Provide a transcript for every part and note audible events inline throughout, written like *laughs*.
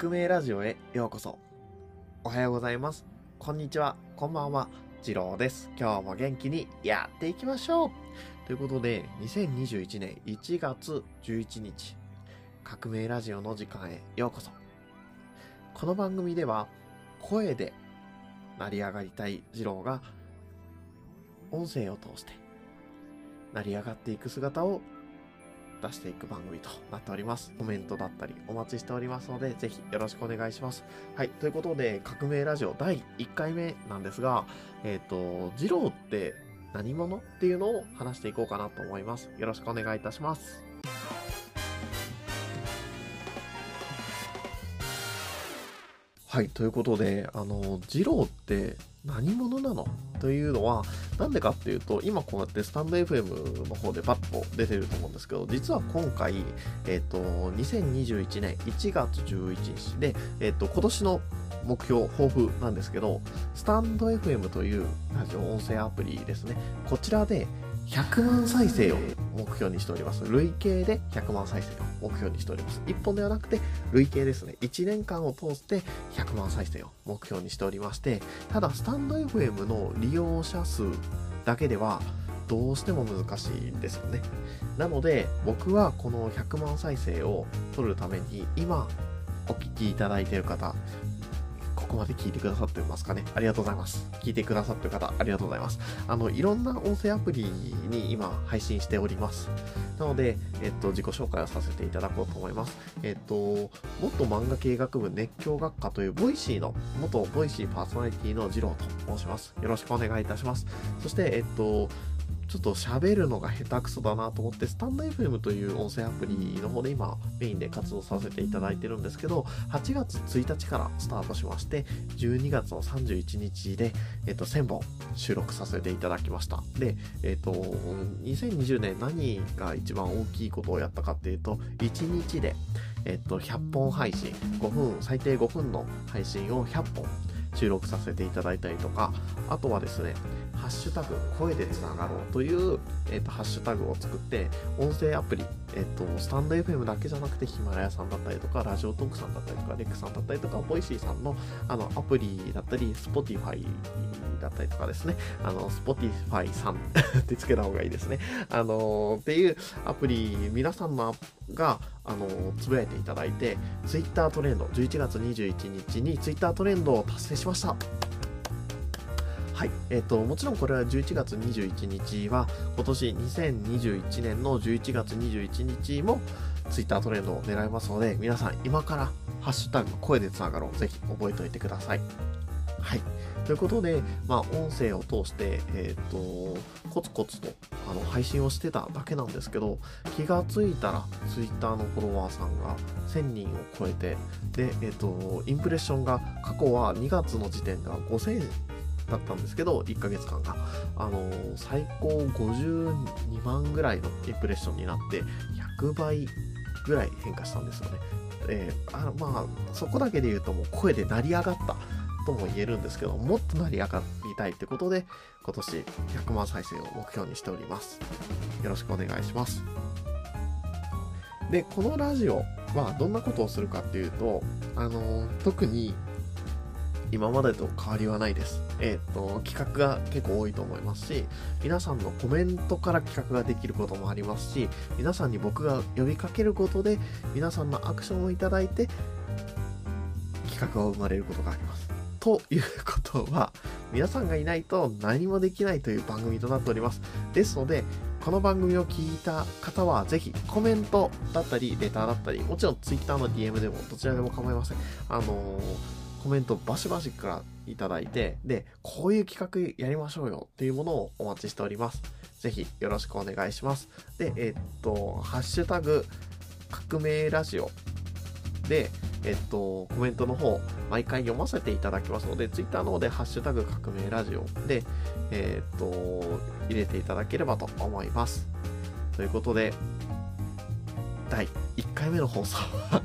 革命ラジオへようこそ。おはようございます。こんにちは。こんばんは。次郎です。今日も元気にやっていきましょう。ということで、2021年1月11日、革命ラジオの時間へようこそ。この番組では、声で成り上がりたい次郎が、音声を通して、成り上がっていく姿を出していく番組となっております。コメントだったりお待ちしておりますので、ぜひよろしくお願いします。はい。ということで、革命ラジオ第1回目なんですが、えっ、と、ジローって何者っていうのを話していこうかなと思います。よろしくお願いいたします。はい。ということで、あの、二郎って何者なの？というのは、なんでかっていうと、今こうやってスタンド FM の方でパッと出てると思うんですけど、実は今回、えっ、と、2021年1月11日で、えっ、と、今年の目標、抱負なんですけど、スタンド FM というラジオ音声アプリですね。こちらで100万再生を目標にしております。累計で100万再生を目標にしております。1本ではなくて、累計ですね。1年間を通して100万再生を目標にしておりまして、ただ、スタンド FM の利用者数だけでは、どうしても難しいんですよね。なので、僕はこの100万再生を取るために、今、お聞きいただいている方、ここまで聞いてくださってますかね？ありがとうございます。聞いてくださってる方、ありがとうございます。あの、いろんな音声アプリに今配信しております。なので、えっと、自己紹介をさせていただこうと思います。えっと、元漫画系学部熱狂学科という Voicy の、元 Voicy パーソナリティのジローと申します。よろしくお願いいたします。そして、えっと、ちょっと喋るのが下手くそだなと思って、スタンド FM という音声アプリの方で今メインで活動させていただいてるんですけど、8月1日からスタートしまして、12月の31日で、えっと、1000本収録させていただきました。で、えっと、2020年何が一番大きいことをやったかっていうと、1日で、えっと、100本配信、5分、最低5分の配信を100本収録させていただいたりとか、あとはですね、ハッシュタグ、声でつながろうという、えっ、と、ハッシュタグを作って、音声アプリ、えっ、と、スタンド FM だけじゃなくて、ヒマラヤさんだったりとか、 Radiotalk さんだったりとか、レックさんだったりとか、 Voicy さんの、あの、アプリだったり、 Spotify だったりとかですね、あの、 Spotify さん *laughs* ってつけた方がいいですね。あのっていうアプリ、皆さんのが、あのつぶやいていただいて、ツイッタートレンド、11月21日にツイッタートレンドを達成しました。はい。えっ、と、もちろんこれは11月21日は、今年2021年の11月21日も、ツイッタートレンドを狙いますので、皆さん今から、ハッシュタグ、声でつながろう。ぜひ覚えておいてください。はい。ということで、まあ、音声を通して、えっ、と、コツコツと、あの、配信をしてただけなんですけど、気がついたら、ツイッターのフォロワーさんが1000人を超えて、で、えっ、と、インプレッションが、過去は2月の時点では5000だったんですけど、1ヶ月間が。あのー最高52万ぐらいのインプレッションになって、100倍ぐらい変化したんですよね。えーあまあ、そこだけで言うともう声で成り上がったとも言えるんですけど、もっと成り上がりたいってことで、今年100万再生を目標にしております。よろしくお願いします。で、このラジオはどんなことをするかっていうと、あのー特に今までと変わりはないです。えっ、と、企画が結構多いと思いますし、皆さんのコメントから企画ができることもありますし、皆さんに僕が呼びかけることで、皆さんのアクションをいただいて、企画が生まれることがあります。ということは、皆さんがいないと何もできないという番組となっております。ですので、この番組を聞いた方は、ぜひコメントだったり、レターだったり、もちろん Twitter の DM でもどちらでも構いません。あのーコメントバシバシからいただいて、で、こういう企画やりましょうよっていうものをお待ちしております。ぜひよろしくお願いします。で、えっと、ハッシュタグ、革命ラジオで、えっと、コメントの方、毎回読ませていただきますので、Twitter の方で、ハッシュタグ革命ラジオで、えっと、入れていただければと思います。ということで、第1回目の放送は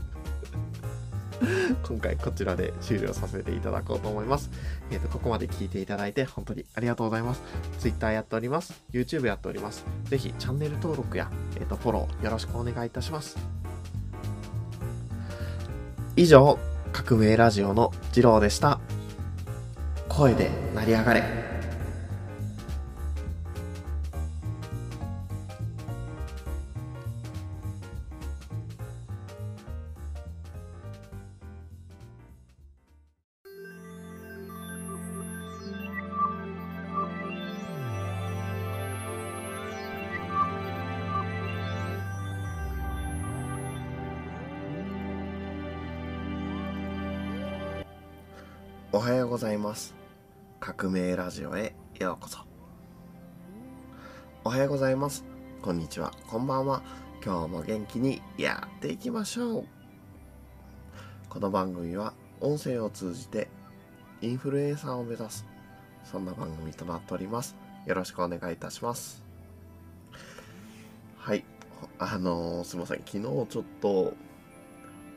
今回こちらで終了させていただこうと思います。えっ、と、ここまで聞いていただいて本当にありがとうございます。Twitter やっております。YouTube やっております。ぜひチャンネル登録や、えっ、と、フォローよろしくお願いいたします。以上、革命ラジオの次郎でした声で成り上がれおはようございます。革命ラジオへようこそ。おはようございます。こんにちは。こんばんは。今日も元気にやっていきましょう。この番組は音声を通じてインフルエンサーを目指すそんな番組となっております。よろしくお願いいたします。はい。あのー、すいません。昨日ちょっと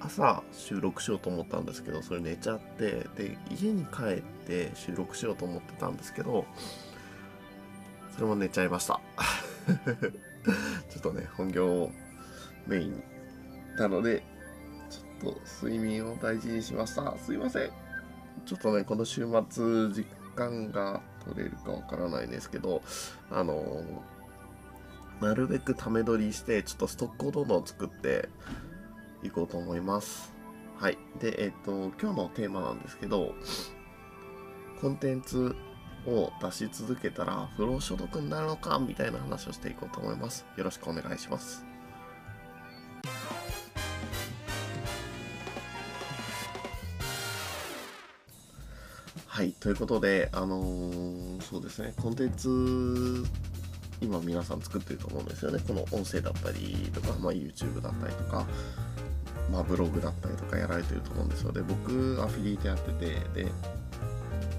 朝収録しようと思ったんですけどそれ寝ちゃってで家に帰って収録しようと思ってたんですけどそれも寝ちゃいました。*laughs* ちょっとね本業をメインなのでちょっと睡眠を大事にしました。すいません。ちょっとねこの週末時間が取れるかわからないんですけどあのなるべくため撮りしてちょっとストックをどんどん作っていこうと思います。はい。で、えっ、と、今日のテーマなんですけど、コンテンツを出し続けたら不労所得になるのかみたいな話をしていこうと思います。よろしくお願いします。はい。ということで、あのー、そうですね、コンテンツ今皆さん作ってると思うんですよね。この音声だったりとか、まあ、YouTube だったりとか、まあ、ブログだったりとかやられてると思うんですよ。で僕アフィリエイトやっててで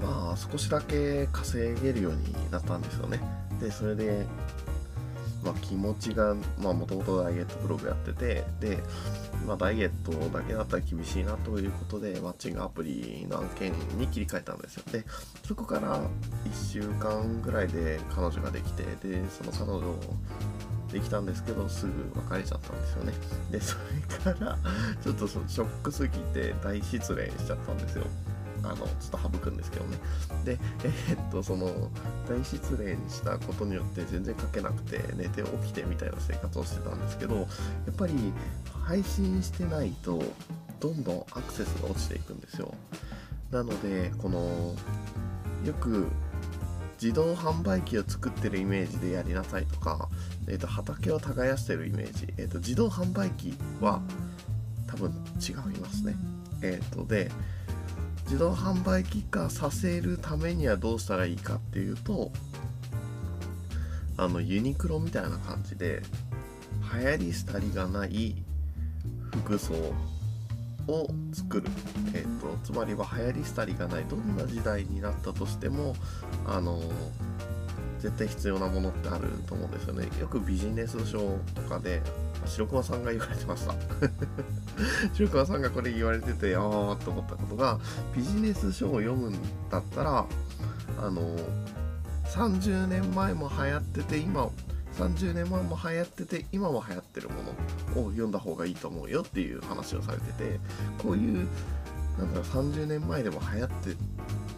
まあ少しだけ稼げるようになったんですよね。でそれでまあ、気持ちがもともとダイエットブログやっててで、まあ、ダイエットだけだったら厳しいなということでマッチングアプリの案件に切り替えたんですよ。でそこから1週間ぐらいで彼女ができてでその彼女できたんですけどすぐ別れちゃったんですよね。でそれから *laughs* ちょっとそのショックすぎて大失恋しちゃったんですよ。あのちょっと省くんですけどね。でえー、っとその大失恋したことによって全然書けなくて寝て起きてみたいな生活をしてたんですけどやっぱり配信してないとどんどんアクセスが落ちていくんですよ。なのでこのよく自動販売機を作ってるイメージでやりなさいとか、えーと、畑を耕してるイメージ、えーと、自動販売機は多分違いますね。えっ、ー、とで自動販売機化させるためにはどうしたらいいかっていうとあのユニクロみたいな感じで流行り廃りがない服装を作る、えーと、つまりは流行り廃りがないどんな時代になったとしてもあの絶対必要なものってあると思うんですよね。よくビジネス書とかで白熊さんが言われてました。*laughs* 白熊さんがこれ言われててああと思ったことがビジネス書を読むんだったらあの30年前も流行ってて今30年前も流行ってて今も流行ってるものを読んだ方がいいと思うよっていう話をされててこういうなんだろう30年前でも流行って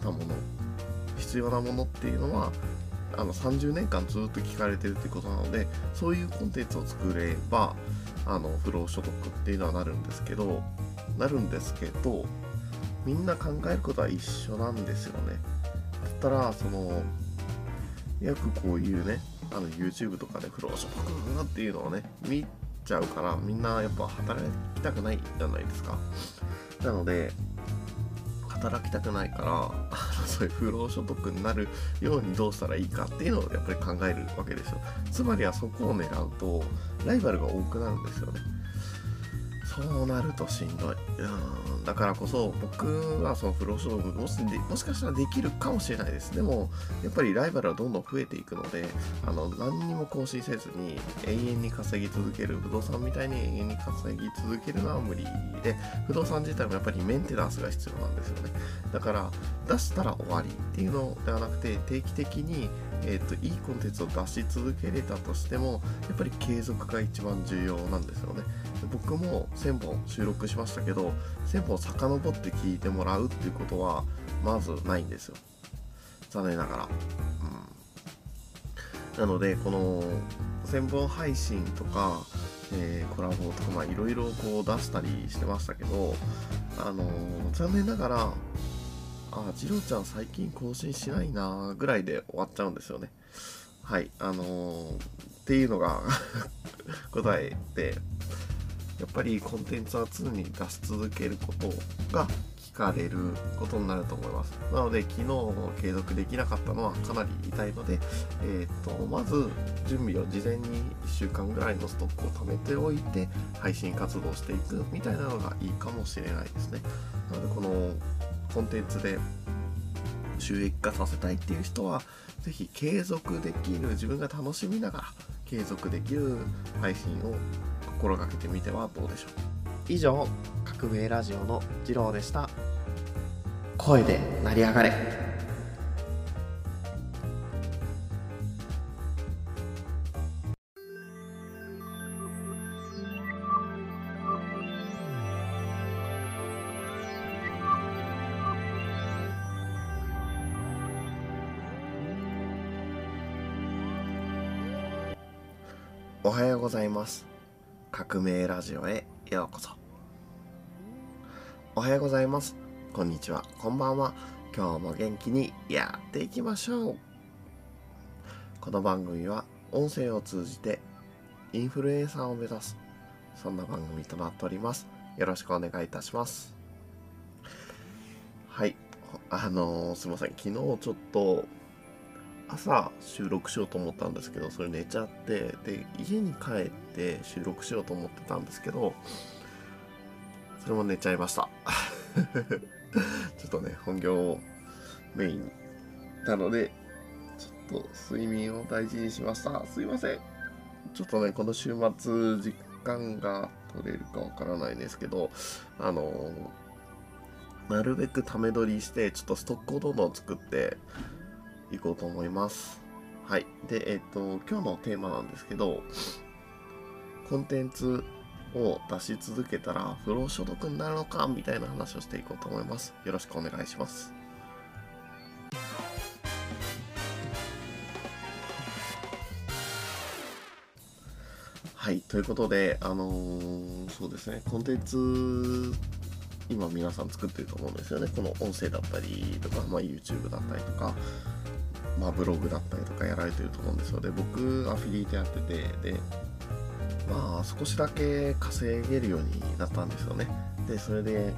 たもの必要なものっていうのはあの30年間ずっと聞かれてるってことなのでそういうコンテンツを作ればあの不労所得っていうのはなるんですけどなるんですけどみんな考えることは一緒なんですよね。だったらそのよくこういうねあの YouTube とかで不労所得っていうのをね見ちゃうからみんなやっぱ働きたくないじゃないですか。なので働きたくないから *laughs* そういう不労所得になるようにどうしたらいいかっていうのをやっぱり考えるわけですよ。つまりはそこを狙うとライバルが多くなるんですよね。そうなるとしんどい。うん、だからこそ僕はそのプロ勝負もしもしかしたらできるかもしれないです。でもやっぱりライバルはどんどん増えていくのであの何にも更新せずに永遠に稼ぎ続ける不動産みたいに永遠に稼ぎ続けるのは無理で不動産自体もやっぱりメンテナンスが必要なんですよね。だから出したら終わりっていうのではなくて定期的にえーと、いいコンテンツを出し続けれたとしてもやっぱり継続が一番重要なんですよね。僕も1000本収録しましたけど1000本遡って聞いてもらうっていうことはまずないんですよ。残念ながら、うん、なのでこの1000本配信とか、えー、コラボとかいろいろこう出したりしてましたけどあのー、残念ながらあ、次郎ちゃん最近更新しないなぐらいで終わっちゃうんですよね。はい、あのー、っていうのが *laughs* 答えで、やっぱりコンテンツは常に出し続けることが聞かれることになると思います。なので、昨日継続できなかったのはかなり痛いので、えっ、と、まず準備を事前に1週間ぐらいのストックを貯めておいて、配信活動していくみたいなのがいいかもしれないですね。なので、このコンテンツで収益化させたいっていう人は是非継続できる自分が楽しみながら継続できる配信を心がけてみてはどうでしょう。以上革命ラジオの次郎でした。声で成り上がれ。おはようございます。革命ラジオへようこそ。おはようございます。こんにちは。こんばんは。今日も元気にやっていきましょう。この番組は音声を通じてインフルエンサーを目指す、そんな番組となっております。よろしくお願いいたします。はい。あのー、すいません。昨日ちょっと朝収録しようと思ったんですけどそれ寝ちゃってで家に帰って収録しようと思ってたんですけどそれも寝ちゃいました。*laughs* ちょっとね本業をメインなのでちょっと睡眠を大事にしました。すいません。ちょっとねこの週末時間が取れるかわからないですけどあのなるべくため取りしてちょっとストックをどんどん作っていこうと思います。はい。で、えっ、と、今日のテーマなんですけど、コンテンツを出し続けたら不労所得になるのかみたいな話をしていこうと思います。よろしくお願いします。はい。ということで、あのー、そうですね、コンテンツ、今皆さん作ってると思うんですよね。この音声だったりとか、まあ、YouTube だったりとか、まあ、ブログだったりとかやられてると思うんですよ。で、僕、アフィリエイトやってて、で、まあ、少しだけ稼げるようになったんですよね。で、それで、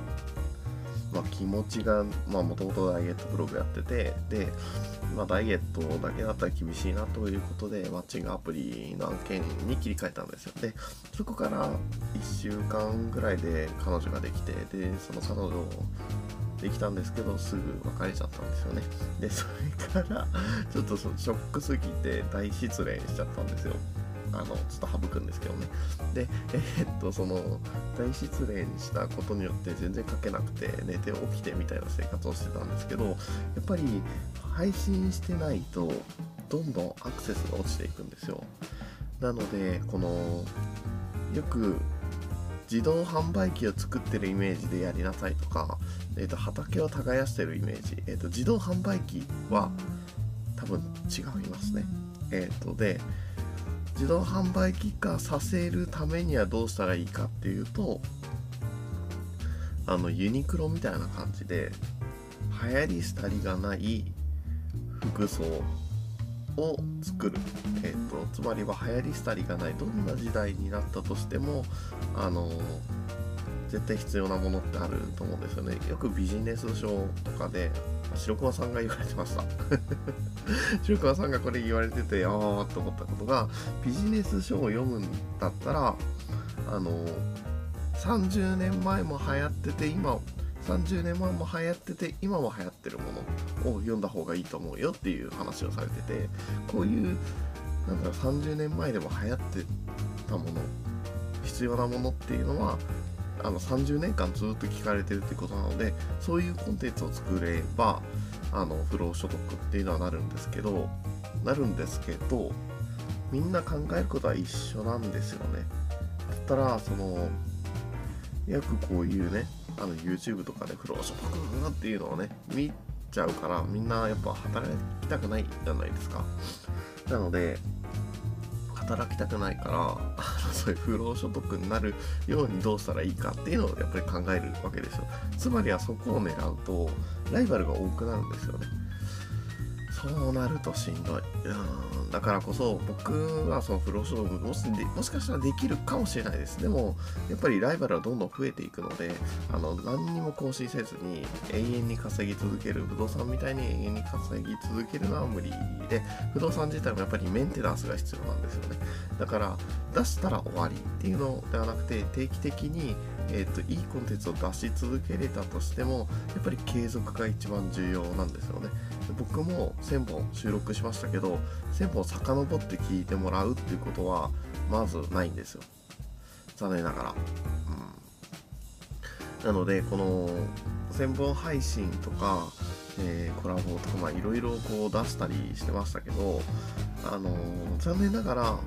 まあ、気持ちが、まあ、もともとダイエットブログやってて、で、まあ、ダイエットだけだったら厳しいなということで、マッチングアプリの案件に切り替えたんですよ。で、そこから1週間ぐらいで彼女ができて、で、その彼女をできたんですけどすぐ別れちゃったんですよね。でそれからちょっとそのショックすぎて大失恋しちゃったんですよ。あのちょっと省くんですけどね。でえー、っとその大失恋したことによって全然書けなくて寝て起きてみたいな生活をしてたんですけどやっぱり配信してないとどんどんアクセスが落ちていくんですよなのでこのよく自動販売機を作ってるイメージでやりなさいとか、えー、と畑を耕してるイメージ、えー、と自動販売機は多分違いますね。えっ、ー、とで自動販売機化させるためにはどうしたらいいかっていうとあのユニクロみたいな感じで流行り廃りがない服装を作る、えーと、つまりは流行り廃りがないどんな時代になったとしてもあの絶対必要なものってあると思うんですよね。よくビジネス書とかで白熊さんが言われてました。*laughs* 白熊さんがこれ言われててああと思ったことがビジネス書を読むんだったらあの30年前も流行ってて今30年前も流行ってて今も流行ってるものを読んだ方がいいと思うよっていう話をされててこういうなんだろう30年前でも流行ってたもの必要なものっていうのはあの30年間ずっと聞かれてるってことなのでそういうコンテンツを作ればあの不労所得っていうのはなるんですけどなるんですけどみんな考えることは一緒なんですよね。だったらそのよくこういうねあの YouTube とかで不労所得っていうのをね見ちゃうからみんなやっぱ働きたくないじゃないですか。なので働きたくないからそういう不労所得になるようにどうしたらいいかっていうのをやっぱり考えるわけですよ。つまりはそこを狙うとライバルが多くなるんですよね。そうなるとしんどい。うん。だからこそ僕はその不労所得もしもしかしたらできるかもしれないです。でもやっぱりライバルはどんどん増えていくのであの何にも更新せずに永遠に稼ぎ続ける。不動産みたいに永遠に稼ぎ続けるのは無理で不動産自体もやっぱりメンテナンスが必要なんですよね。だから出したら終わりっていうのではなくて定期的にえーと、いいコンテンツを出し続けれたとしてもやっぱり継続が一番重要なんですよね。僕も1000本収録しましたけど1000本遡って聞いてもらうっていうことはまずないんですよ。残念ながら、うん、なのでこの1000本配信とか、えー、コラボとかいろいろこう出したりしてましたけどあのー、残念ながら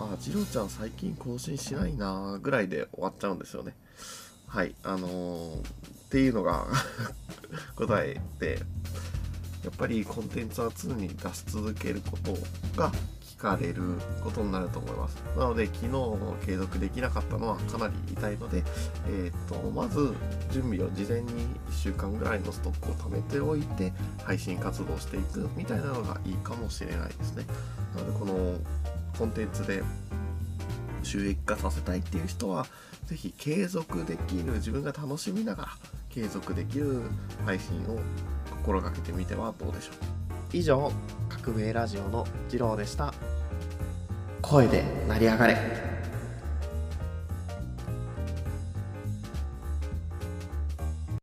あ、ジロちゃん最近更新しないなぐらいで終わっちゃうんですよね。はい、あのー、っていうのが *laughs* 答えで、やっぱりコンテンツは常に出し続けることが聞かれることになると思います。なので、昨日継続できなかったのはかなり痛いので、えっ、ー、と、まず準備を事前に1週間ぐらいのストックを貯めておいて、配信活動していくみたいなのがいいかもしれないですね。なので、このコンテンツで収益化させたいっていう人は是非継続できる自分が楽しみながら継続できる配信を心がけてみてはどうでしょう。以上革命ラジオの次郎でした。声で成り上がれ。